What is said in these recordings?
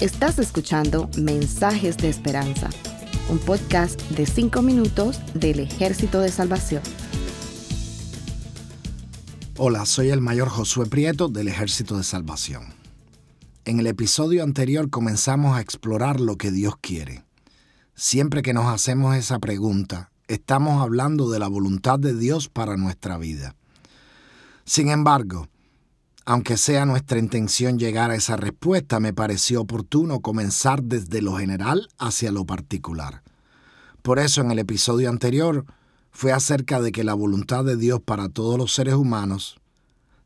Estás escuchando Mensajes de Esperanza, un podcast de 5 minutos del Ejército de Salvación. Hola, soy el mayor Josué Prieto del Ejército de Salvación. En el episodio anterior comenzamos a explorar lo que Dios quiere. Siempre que nos hacemos esa pregunta, estamos hablando de la voluntad de Dios para nuestra vida. Sin embargo, aunque sea nuestra intención llegar a esa respuesta, me pareció oportuno comenzar desde lo general hacia lo particular. Por eso en el episodio anterior fue acerca de que la voluntad de Dios para todos los seres humanos,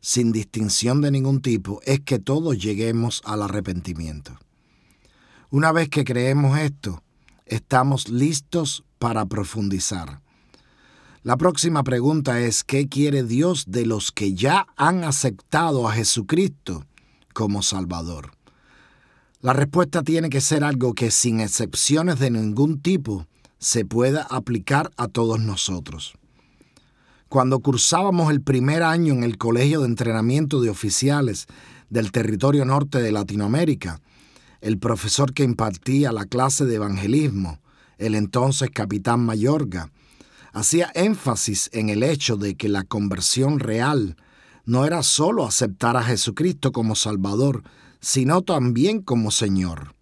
sin distinción de ningún tipo, es que todos lleguemos al arrepentimiento. Una vez que creemos esto, estamos listos para profundizar. La próxima pregunta es, ¿qué quiere Dios de los que ya han aceptado a Jesucristo como Salvador? La respuesta tiene que ser algo que sin excepciones de ningún tipo se pueda aplicar a todos nosotros. Cuando cursábamos el primer año en el Colegio de Entrenamiento de Oficiales del Territorio Norte de Latinoamérica, el profesor que impartía la clase de evangelismo, el entonces capitán Mayorga, hacía énfasis en el hecho de que la conversión real no era solo aceptar a Jesucristo como Salvador, sino también como Señor.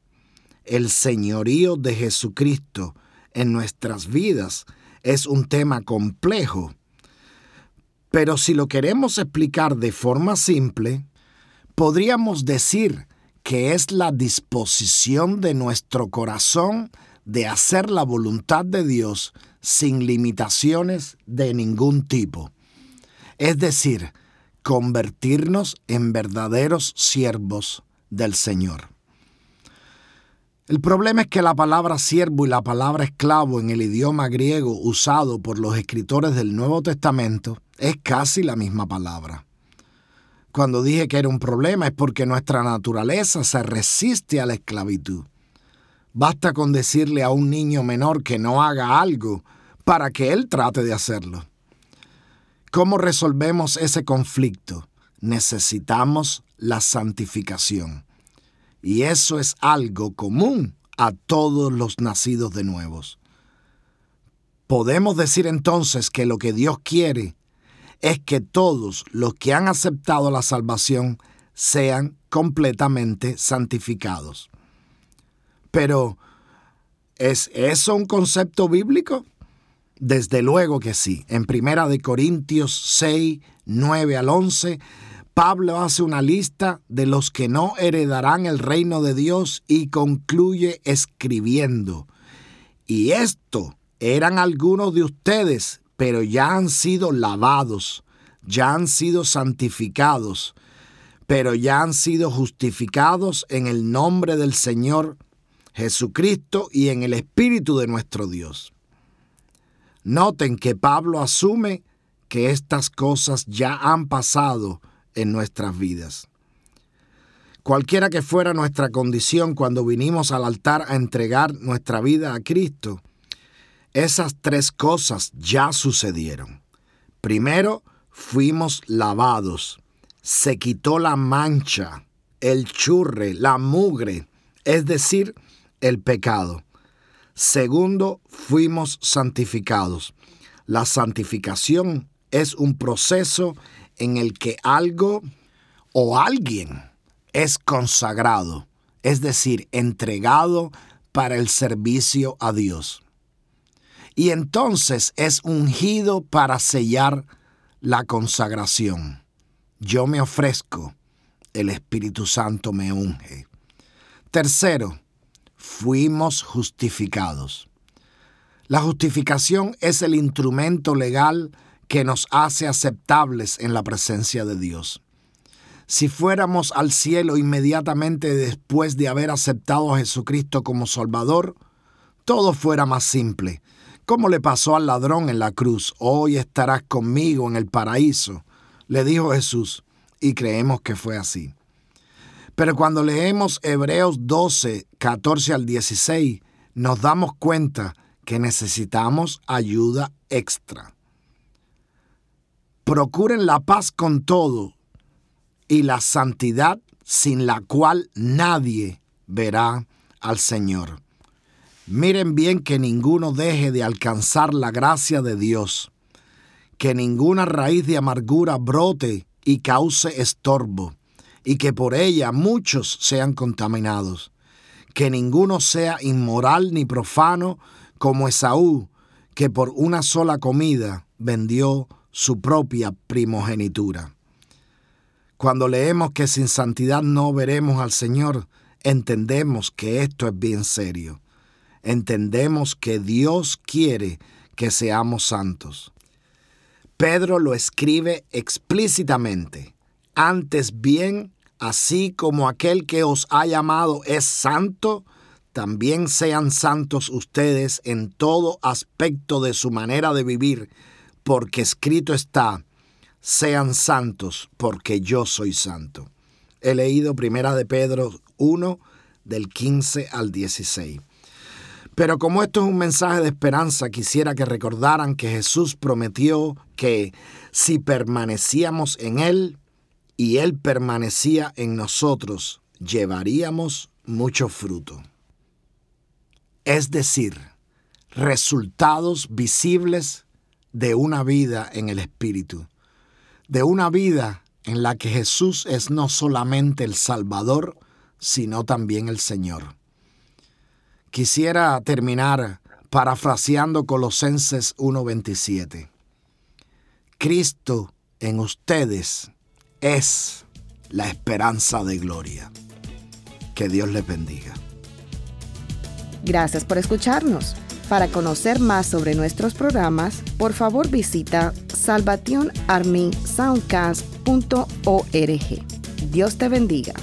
El señorío de Jesucristo en nuestras vidas es un tema complejo, pero si lo queremos explicar de forma simple, podríamos decir que es la disposición de nuestro corazón de hacer la voluntad de Dios sin limitaciones de ningún tipo. Es decir, convertirnos en verdaderos siervos del Señor. El problema es que la palabra siervo y la palabra esclavo en el idioma griego usado por los escritores del Nuevo Testamento es casi la misma palabra. Cuando dije que era un problema es porque nuestra naturaleza se resiste a la esclavitud. Basta con decirle a un niño menor que no haga algo para que él trate de hacerlo. ¿Cómo resolvemos ese conflicto? Necesitamos la santificación. Y eso es algo común a todos los nacidos de nuevos. Podemos decir entonces que lo que Dios quiere es que todos los que han aceptado la salvación sean completamente santificados. Pero, ¿es eso un concepto bíblico? Desde luego que sí. En Primera de Corintios 6, 9 al 11, Pablo hace una lista de los que no heredarán el reino de Dios y concluye escribiendo. Y esto eran algunos de ustedes, pero ya han sido lavados, ya han sido santificados, pero ya han sido justificados en el nombre del Señor Jesucristo y en el Espíritu de nuestro Dios. Noten que Pablo asume que estas cosas ya han pasado en nuestras vidas. Cualquiera que fuera nuestra condición cuando vinimos al altar a entregar nuestra vida a Cristo, esas tres cosas ya sucedieron. Primero, fuimos lavados, se quitó la mancha, el churre, la mugre, es decir, el pecado. Segundo, fuimos santificados. La santificación es un proceso en el que algo o alguien es consagrado, es decir, entregado para el servicio a Dios. Y entonces es ungido para sellar la consagración. Yo me ofrezco, el Espíritu Santo me unge. Tercero, fuimos justificados. La justificación es el instrumento legal que nos hace aceptables en la presencia de Dios. Si fuéramos al cielo inmediatamente después de haber aceptado a Jesucristo como Salvador, todo fuera más simple. Como le pasó al ladrón en la cruz, hoy estarás conmigo en el paraíso, le dijo Jesús, y creemos que fue así. Pero cuando leemos Hebreos 12, 14 al 16, nos damos cuenta que necesitamos ayuda extra. Procuren la paz con todo y la santidad sin la cual nadie verá al Señor. Miren bien que ninguno deje de alcanzar la gracia de Dios, que ninguna raíz de amargura brote y cause estorbo, y que por ella muchos sean contaminados, que ninguno sea inmoral ni profano como Esaú, que por una sola comida vendió su propia primogenitura. Cuando leemos que sin santidad no veremos al Señor, entendemos que esto es bien serio. Entendemos que Dios quiere que seamos santos. Pedro lo escribe explícitamente. Antes bien, así como aquel que os ha llamado es santo, también sean santos ustedes en todo aspecto de su manera de vivir, porque escrito está, sean santos, porque yo soy santo. He leído Primera de Pedro 1, del 15 al 16. Pero como esto es un mensaje de esperanza, quisiera que recordaran que Jesús prometió que si permanecíamos en Él y Él permanecía en nosotros, llevaríamos mucho fruto es decir, resultados visibles de una vida en el Espíritu, de una vida en la que Jesús es no solamente el Salvador, sino también el Señor. Quisiera terminar parafraseando Colosenses 1:27. Cristo en ustedes es la esperanza de gloria. Que Dios les bendiga. Gracias por escucharnos. Para conocer más sobre nuestros programas, por favor visita salvationarmysoundcast.org. Dios te bendiga.